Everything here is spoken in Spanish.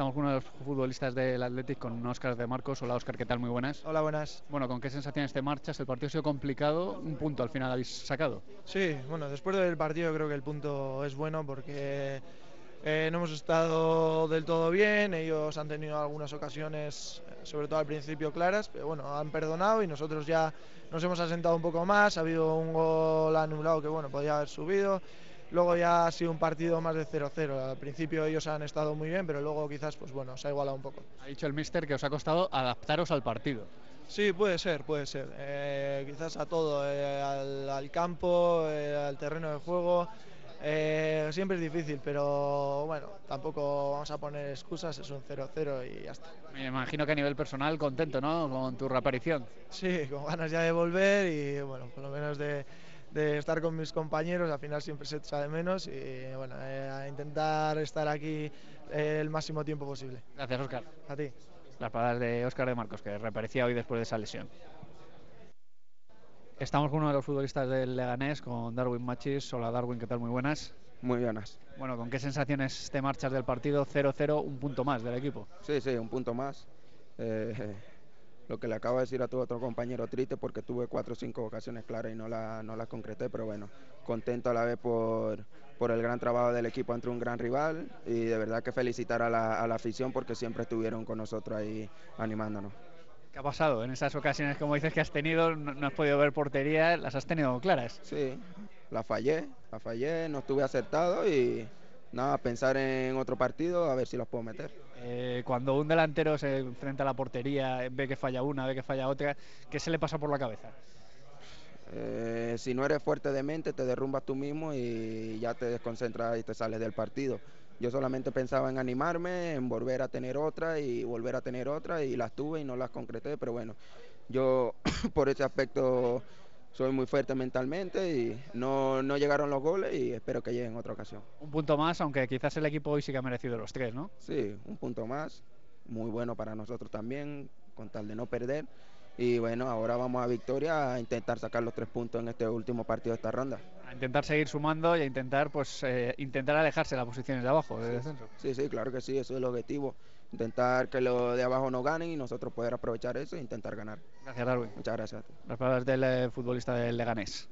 Estamos con uno de los futbolistas del Athletic, con Óscar de Marcos. Hola Óscar, ¿qué tal? Muy buenas. Hola, buenas. Bueno, ¿con qué sensaciones te marchas? El partido ha sido complicado, un punto al final habéis sacado. Sí, bueno, después del partido creo que el punto es bueno porque eh, no hemos estado del todo bien, ellos han tenido algunas ocasiones, sobre todo al principio claras, pero bueno, han perdonado y nosotros ya nos hemos asentado un poco más, ha habido un gol anulado que bueno, podía haber subido Luego ya ha sido un partido más de 0-0. Al principio ellos han estado muy bien, pero luego quizás, pues bueno, se ha igualado un poco. Ha dicho el mister que os ha costado adaptaros al partido. Sí, puede ser, puede ser. Eh, quizás a todo, eh, al, campo, eh, al terreno de juego. siempre es difícil, pero bueno, tampoco vamos a poner excusas, es un 0-0 y ya está. Me imagino que a nivel personal contento, ¿no? Con tu reaparición. Sí, con ganas ya de volver y bueno, por lo menos de de estar con mis compañeros, al final siempre se echa de menos y bueno, eh, a intentar estar aquí eh, el máximo tiempo posible. Gracias, Oscar. A ti. Las palabras de Oscar de Marcos, que reaparecía hoy después de esa lesión. Estamos con uno de los futbolistas del Leganés, con Darwin Machis. Hola Darwin, ¿qué tal? Muy buenas. Muy buenas. Bueno, ¿con qué sensaciones te marchas del partido 0-0, un punto más del equipo? Sí, sí, un punto más. Eh, lo que le acabo de decir a tu otro compañero triste porque tuve cuatro o cinco ocasiones claras y no las no la concreté, pero bueno, contento a la vez por, por el gran trabajo del equipo ante un gran rival y de verdad que felicitar a la, a la afición porque siempre estuvieron con nosotros ahí animándonos. ¿Qué ha pasado en esas ocasiones, como dices, que has tenido? No, has podido ver portería, las has tenido claras. Sí, la fallé, la fallé, no estuve acertado y nada, pensar en otro partido a ver si los puedo meter. Eh, cuando un delantero se enfrenta a la portería, ve que falla una, ve que falla otra, ¿qué se le pasa por la cabeza? Eh, si no eres fuerte de mente, te derrumbas tú mismo y ya te desconcentras y te sales del partido. Yo solamente pensaba en animarme, en volver a tener otra y volver a tener otra y las tuve y no las concreté, pero bueno, yo por ese aspecto soy muy fuerte mentalmente y no, no llegaron los goles y espero que lleguen en otra ocasión. Un punto más, aunque quizás el equipo hoy sí que ha merecido los tres, ¿no? Sí, un punto más, muy bueno para nosotros también, con tal de no perder. Y bueno, ahora vamos a Victoria a intentar sacar los tres puntos en este último partido de esta ronda. A intentar seguir sumando y a intentar, pues, eh, intentar alejarse de las posiciones de abajo, del descenso. Sí, sí, claro que sí, eso es el objetivo. Intentar que los de abajo no ganen y nosotros poder aprovechar eso e intentar ganar. Gracias, Darwin. Muchas gracias. Las palabras del eh, futbolista del Leganés.